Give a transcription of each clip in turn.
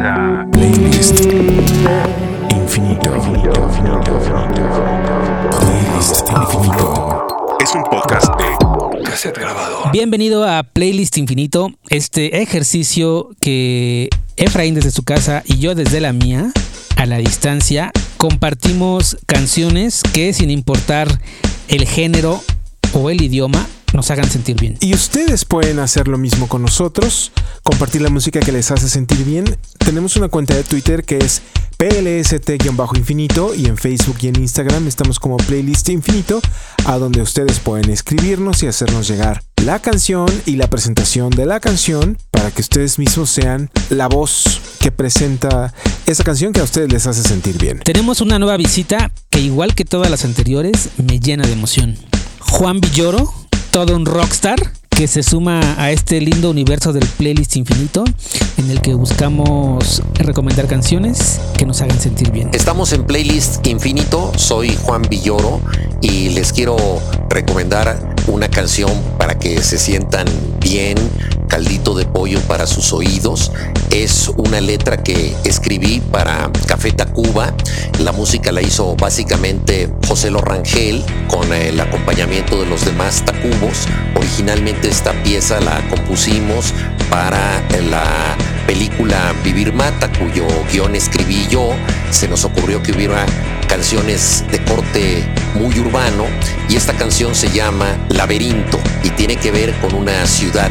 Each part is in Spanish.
Playlist Infinito. Es un podcast de cassette grabador. Bienvenido a Playlist Infinito, este ejercicio que Efraín desde su casa y yo desde la mía, a la distancia, compartimos canciones que sin importar el género o el idioma, nos hagan sentir bien. Y ustedes pueden hacer lo mismo con nosotros, compartir la música que les hace sentir bien. Tenemos una cuenta de Twitter que es PLST-infinito y en Facebook y en Instagram estamos como Playlist Infinito, a donde ustedes pueden escribirnos y hacernos llegar la canción y la presentación de la canción para que ustedes mismos sean la voz que presenta esa canción que a ustedes les hace sentir bien. Tenemos una nueva visita que igual que todas las anteriores me llena de emoción. Juan Villoro, todo un rockstar que se suma a este lindo universo del playlist infinito en el que buscamos recomendar canciones que nos hagan sentir bien. Estamos en Playlist Infinito, soy Juan Villoro y les quiero recomendar una canción para que se sientan bien, caldito de pollo para sus oídos. Es una letra que escribí para Café Tacuba. La música la hizo básicamente José Lorangel con el acompañamiento de los demás Tacubos. Originalmente esta pieza la compusimos para la película Vivir Mata, cuyo guion escribí yo. Se nos ocurrió que hubiera canciones de corte muy urbano y esta canción se llama Laberinto y tiene que ver con una ciudad.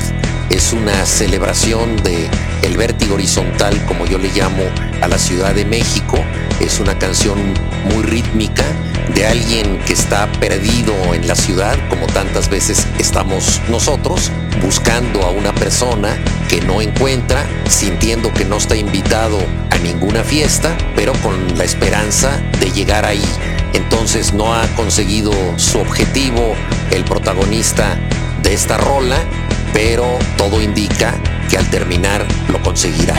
Es una celebración de el vértigo horizontal, como yo le llamo, a la Ciudad de México. Es una canción muy rítmica de alguien que está perdido en la ciudad, como tantas veces estamos nosotros, buscando a una persona que no encuentra, sintiendo que no está invitado a ninguna fiesta, pero con la esperanza de llegar ahí. Entonces no ha conseguido su objetivo el protagonista de esta rola, pero todo indica que al terminar lo conseguirá.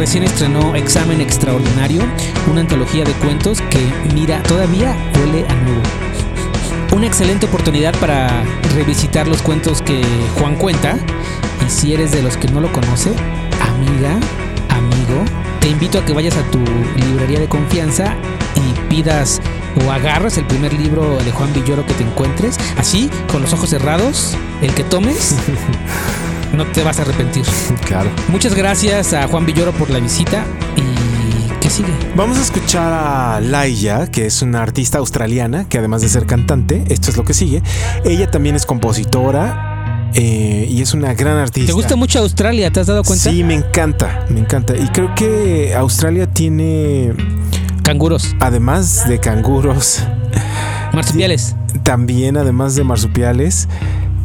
Recién estrenó Examen Extraordinario, una antología de cuentos que, mira, todavía huele a nuevo. Una excelente oportunidad para revisitar los cuentos que Juan cuenta. Y si eres de los que no lo conoce, amiga, amigo, te invito a que vayas a tu librería de confianza y pidas o agarras el primer libro de Juan Villoro que te encuentres, así, con los ojos cerrados, el que tomes, no te vas a arrepentir. Claro. Muchas gracias a Juan Villoro por la visita y ¿qué sigue? Vamos a escuchar a Laia, que es una artista australiana que además de ser cantante, esto es lo que sigue. Ella también es compositora eh, y es una gran artista. ¿Te gusta mucho Australia? ¿Te has dado cuenta? Sí, me encanta, me encanta. Y creo que Australia tiene, Canguros, además de canguros, marsupiales, también además de marsupiales,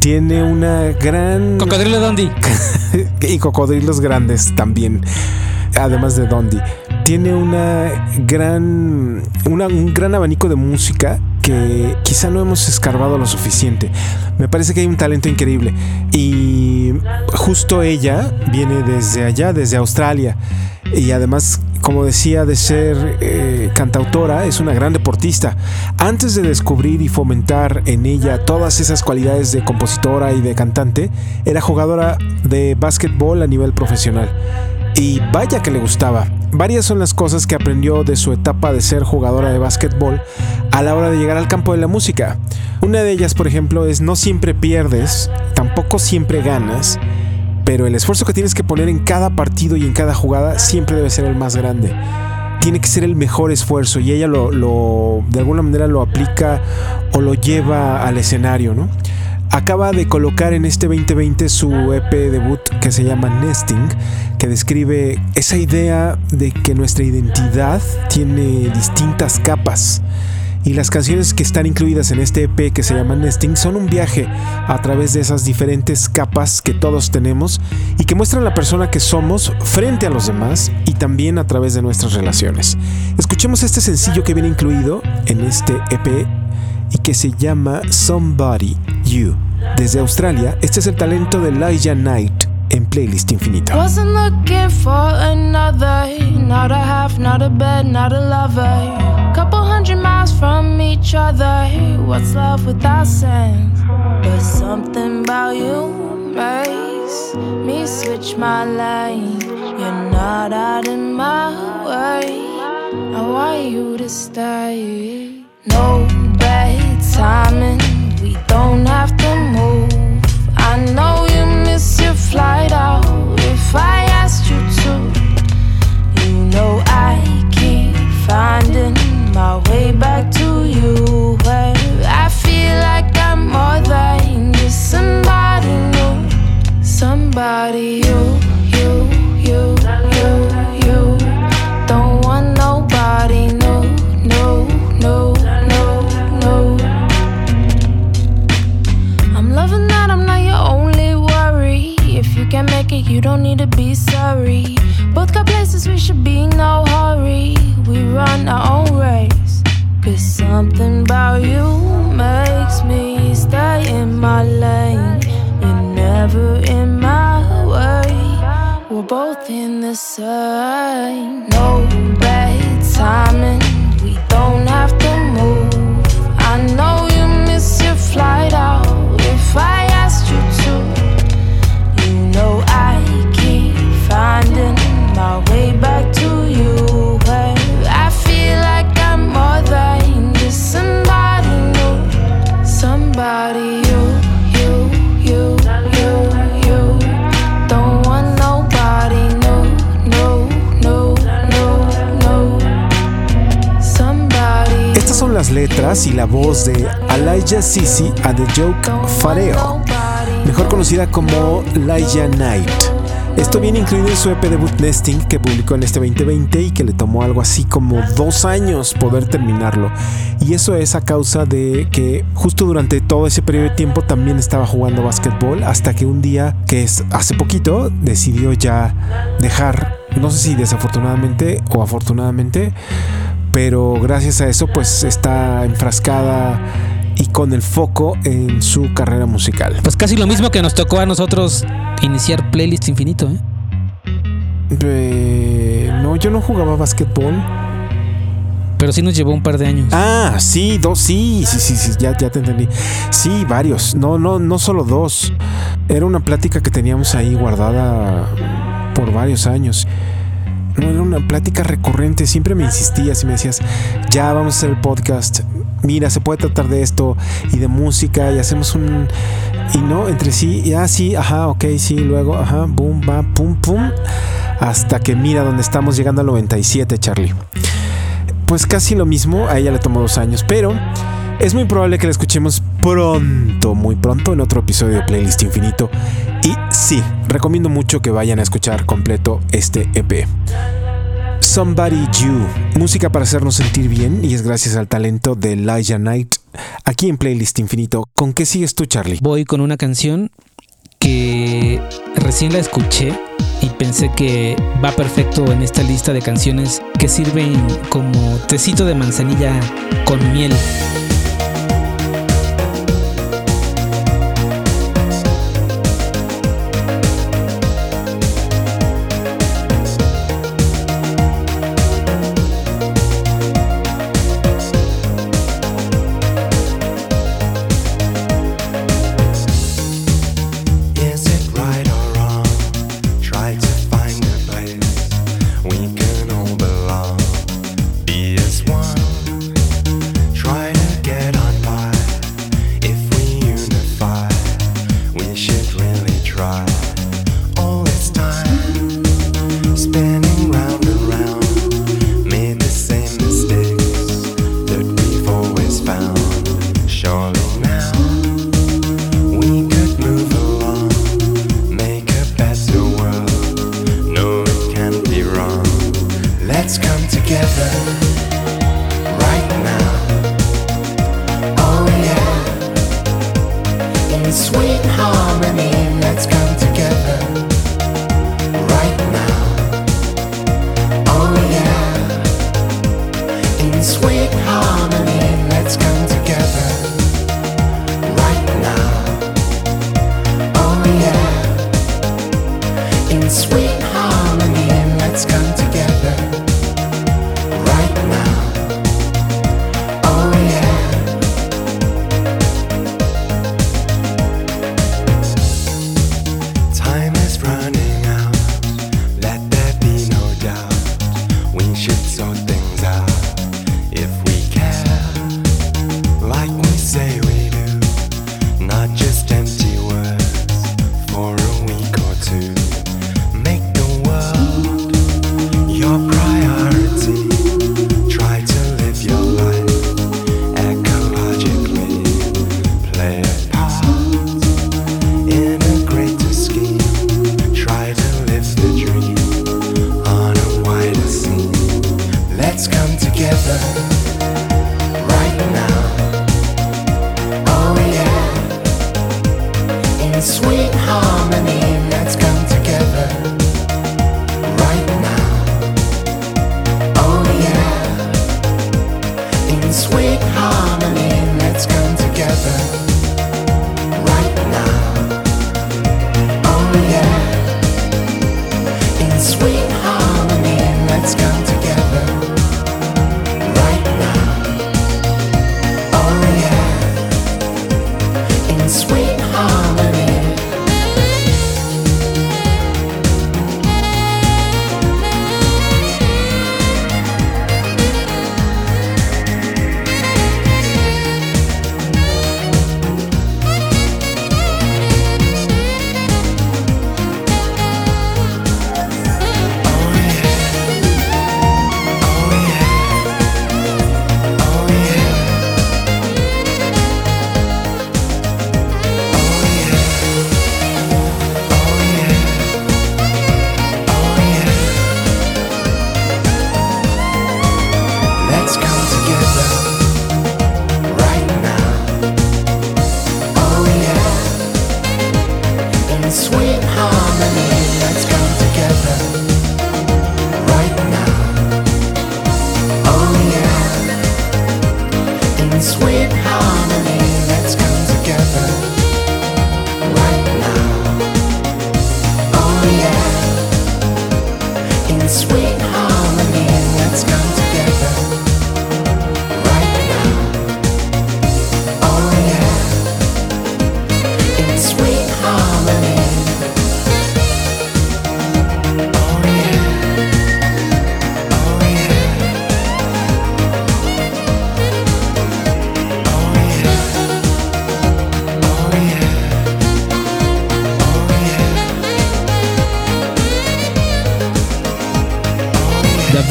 tiene una gran... cocodrilo Dondi. y cocodrilos grandes también, además de Dondi. Tiene una gran, una- un gran abanico de música que quizá no hemos escarbado lo suficiente. Me parece que hay un talento increíble. Y justo ella viene desde allá, desde Australia. Y además, como decía, de ser eh, cantautora, es una gran deportista. Antes de descubrir y fomentar en ella todas esas cualidades de compositora y de cantante, era jugadora de básquetbol a nivel profesional. Y vaya que le gustaba. Varias son las cosas que aprendió de su etapa de ser jugadora de básquetbol a la hora de llegar al campo de la música. Una de ellas, por ejemplo, es no siempre pierdes, tampoco siempre ganas, pero el esfuerzo que tienes que poner en cada partido y en cada jugada siempre debe ser el más grande. Tiene que ser el mejor esfuerzo y ella lo, de alguna manera lo aplica o lo lleva al escenario, ¿no? Acaba de colocar en este 2020 su EP debut que se llama Nesting, que describe esa idea de que nuestra identidad tiene distintas capas. Y las canciones que están incluidas en este EP que se llama Nesting son un viaje a través de esas diferentes capas que todos tenemos y que muestran la persona que somos frente a los demás y también a través de nuestras relaciones. Escuchemos este sencillo que viene incluido en este EP y que se llama Somebody You. Desde Australia, este es el talento de Elijah Knight en Playlist Infinito. Wasn't looking for another, not a half, not a bed, not a lover. Couple hundred miles from each other. What's love without sense? But something about you makes me switch my lane. You're not out in my way. I want you to stay. No bad timing. We don't have to move. I know We're in the sun. No bad timing. We don't have to move. Y la voz de Elijah Sisi a The Joke Fareo, mejor conocida como Elijah Knight. Esto viene incluido en su EP debut Nesting que publicó en este 2020 y que le tomó algo así como dos años poder terminarlo. Y eso es a causa de que justo durante todo ese periodo de tiempo también estaba jugando básquetbol hasta que un día, que es hace poquito, decidió ya dejar, no sé si desafortunadamente o afortunadamente, pero gracias a eso pues está enfrascada y con el foco en su carrera musical. Pues casi lo mismo que nos tocó a nosotros iniciar Playlist Infinito, ¿eh? Eh, No, yo no jugaba básquetbol. Pero sí nos llevó un par de años. Ah, sí, dos, sí, sí, sí, sí, ya, ya te entendí. Sí, varios. No, no, no solo dos. Era una plática que teníamos ahí guardada por varios años. No, era una plática recurrente. Siempre me insistías y me decías, ya vamos a hacer el podcast. Mira, se puede tratar de esto y de música y hacemos un. Y no, entre sí, ya sí, ajá, ok, sí, luego, ajá, boom, va, pum, pum. Hasta que mira dónde estamos llegando al 97, Charlie pues casi lo mismo, a ella le tomó dos años, pero es muy probable que la escuchemos pronto, muy pronto en otro episodio de Playlist Infinito. Y sí, recomiendo mucho que vayan a escuchar completo este EP. Somebody You, música para hacernos sentir bien y es gracias al talento de Elijah Knight aquí en Playlist Infinito. ¿Con qué sigues tú, Charlie? Voy con una canción que recién la escuché y pensé que va perfecto en esta lista de canciones que sirven como tecito de manzanilla con miel. Together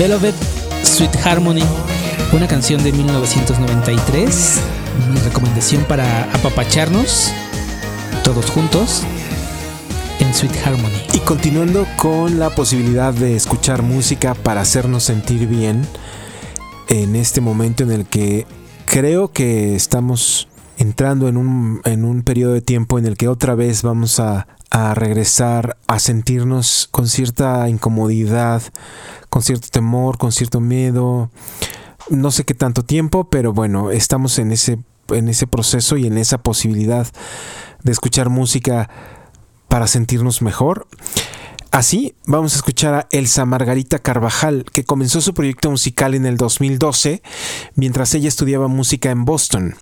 Velvet Sweet Harmony, una canción de 1993. Mi recomendación para apapacharnos todos juntos en Sweet Harmony. Y continuando con la posibilidad de escuchar música para hacernos sentir bien en este momento en el que creo que estamos entrando en un, en un periodo de tiempo en el que otra vez vamos a, a regresar a sentirnos con cierta incomodidad, con cierto temor, con cierto miedo. No sé qué tanto tiempo, pero bueno, estamos en ese, en ese proceso y en esa posibilidad de escuchar música para sentirnos mejor. Así, vamos a escuchar a Elsa Margarita Carvajal, que comenzó su proyecto musical en el 2012, mientras ella estudiaba música en Boston.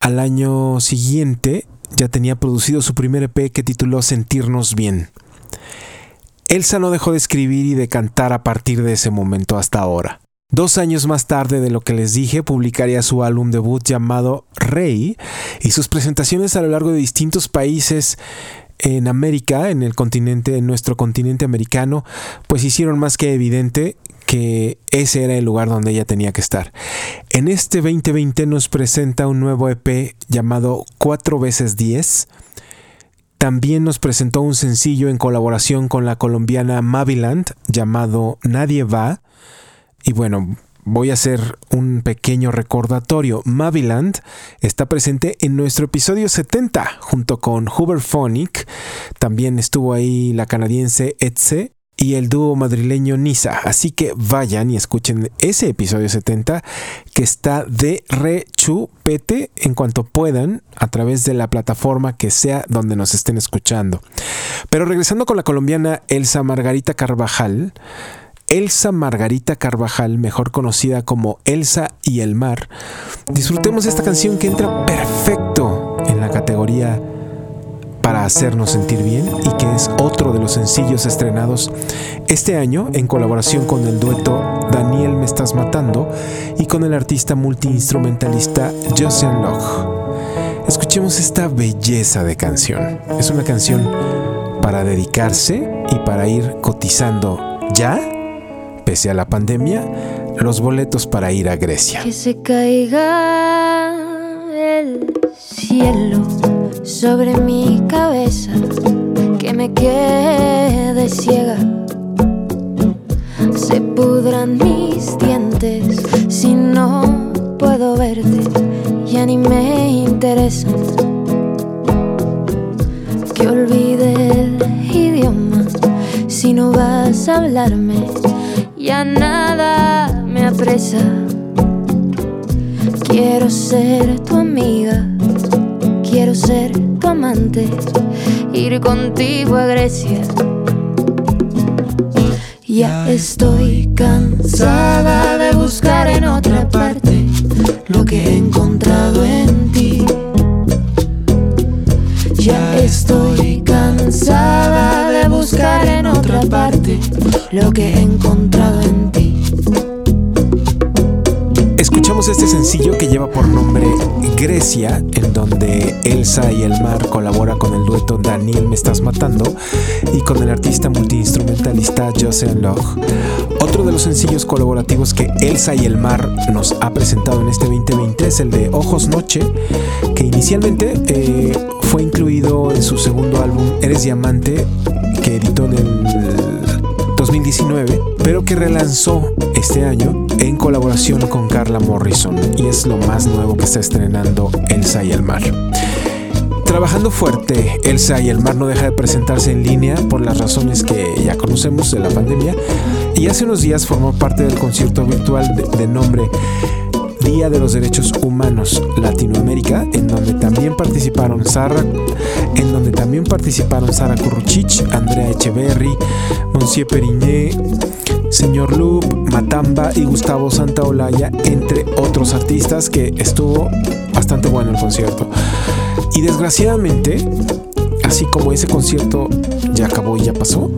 Al año siguiente, ya tenía producido su primer EP que tituló Sentirnos Bien. Elsa no dejó de escribir y de cantar a partir de ese momento hasta ahora. Dos años más tarde de lo que les dije, publicaría su álbum debut llamado Rey y sus presentaciones a lo largo de distintos países en América, en el continente, en nuestro continente americano, pues hicieron más que evidente que ese era el lugar donde ella tenía que estar. En este 2020 nos presenta un nuevo EP llamado 4 veces 10. También nos presentó un sencillo en colaboración con la colombiana Maviland llamado Nadie va. Y bueno, voy a hacer un pequeño recordatorio. Maviland está presente en nuestro episodio 70 junto con Hooverphonic. También estuvo ahí la canadiense Etze y el dúo madrileño Nisa. Así que vayan y escuchen ese episodio 70 que está de rechupete en cuanto puedan a través de la plataforma que sea donde nos estén escuchando. Pero regresando con la colombiana Elsa Margarita Carvajal. Elsa Margarita Carvajal, mejor conocida como Elsa y el Mar, disfrutemos esta canción que entra perfecto en la categoría para hacernos sentir bien y que es otro de los sencillos estrenados este año en colaboración con el dueto Daniel Me Estás Matando y con el artista multiinstrumentalista Josean Locke. Escuchemos esta belleza de canción. Es una canción para dedicarse y para ir cotizando ya pese a la pandemia, los boletos para ir a Grecia. Que se caiga el cielo sobre mi cabeza, que me quede ciega. Se pudran mis dientes si no puedo verte, ya ni me interesan. Que olvide el idioma si no vas a hablarme ya nada me apresa. Quiero ser tu amiga, quiero ser tu amante, ir contigo a Grecia. Ya estoy cansada de buscar en otra parte lo que he lo que he encontrado en ti. Escuchamos este sencillo que lleva por nombre Grecia, en donde Elsa y el Mar colabora con el dueto Daniel Me Estás Matando y con el artista multiinstrumentalista Josean Locke. Otro de los sencillos colaborativos que Elsa y el Mar nos ha presentado en este 2020 es el de Ojos Noche, que inicialmente eh, fue incluido en su segundo álbum Eres Diamante, que editó en el 2019, pero que relanzó este año en colaboración con Carla Morrison y es lo más nuevo que está estrenando Elsa y el Mar. Trabajando fuerte, Elsa y el Mar no deja de presentarse en línea por las razones que ya conocemos de la pandemia y hace unos días formó parte del concierto virtual de, de nombre Día de los Derechos Humanos Latinoamérica, en donde también participaron Sara, en donde también participaron Sara Curruchich, Andrea Echeverry, Monsieur Perigné, Señor Loop, Matamba y Gustavo Santaolalla, entre otros artistas que estuvo bastante bueno el concierto. Y desgraciadamente, así como ese concierto ya acabó y ya pasó,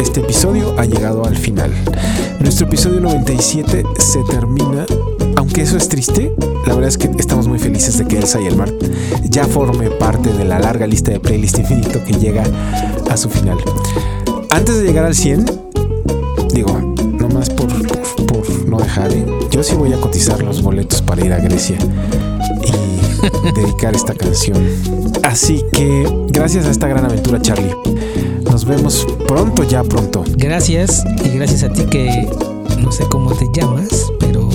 este episodio ha llegado al final. Nuestro episodio 97 se termina aunque eso es triste, la verdad es que estamos muy felices de que Elsa y el Mar ya forme parte de la larga lista de playlist infinito que llega a su final. Antes de llegar al 100, digo, nomás por, viajar, ¿eh? Yo sí voy a cotizar los boletos para ir a Grecia y dedicar esta canción. Así que gracias a esta gran aventura, Charlie. Nos vemos pronto, ya pronto. Gracias y gracias a ti que no sé cómo te llamas, pero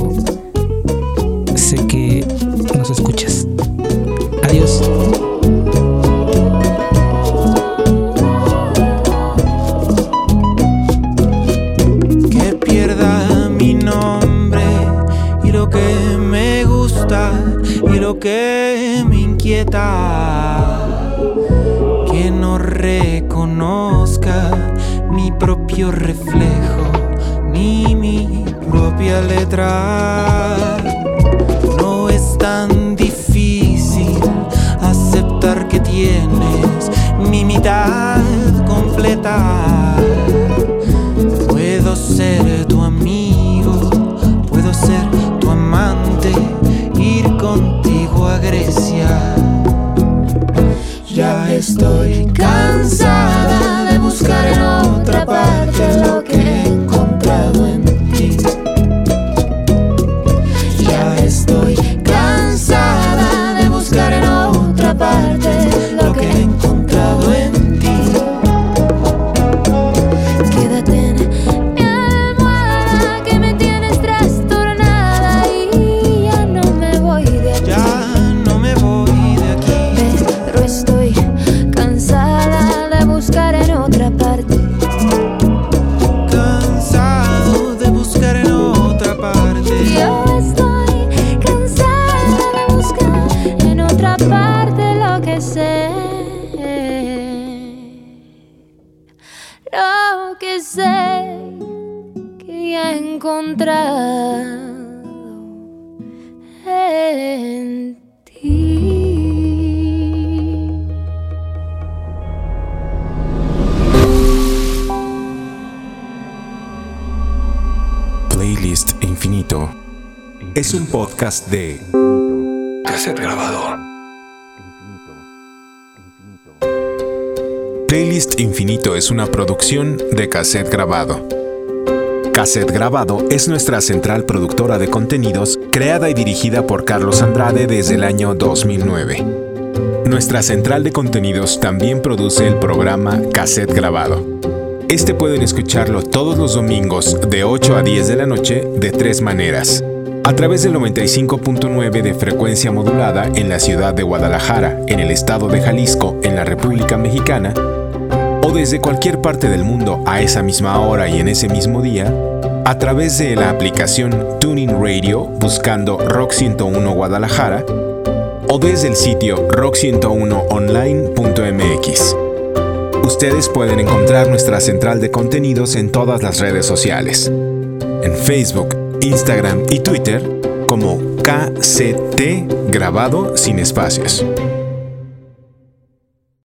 propio reflejo ni mi propia letra. No es tan difícil aceptar que tienes mi mitad completa. Puedo ser tu amigo, puedo ser tu amante, ir contigo a Grecia. Ya estoy sé. Lo que sé que ya he encontrado en ti. Playlist Infinito es un podcast de Cassette grabado. Playlist Infinito es una producción de Cassette Grabado. Cassette Grabado es nuestra central productora de contenidos creada y dirigida por Carlos Andrade desde el año 2009. Nuestra central de contenidos también produce el programa Cassette Grabado. Este pueden escucharlo todos los domingos de 8 a 10 de la noche de tres maneras. A través del 95.9 de frecuencia modulada en la ciudad de Guadalajara, en el estado de Jalisco, en la República Mexicana, o desde cualquier parte del mundo a esa misma hora y en ese mismo día, a través de la aplicación Tuning Radio buscando Rock 101 Guadalajara, o desde el sitio rock101online.mx. Ustedes pueden encontrar nuestra central de contenidos en todas las redes sociales. En Facebook, Instagram y Twitter como KCT grabado sin espacios.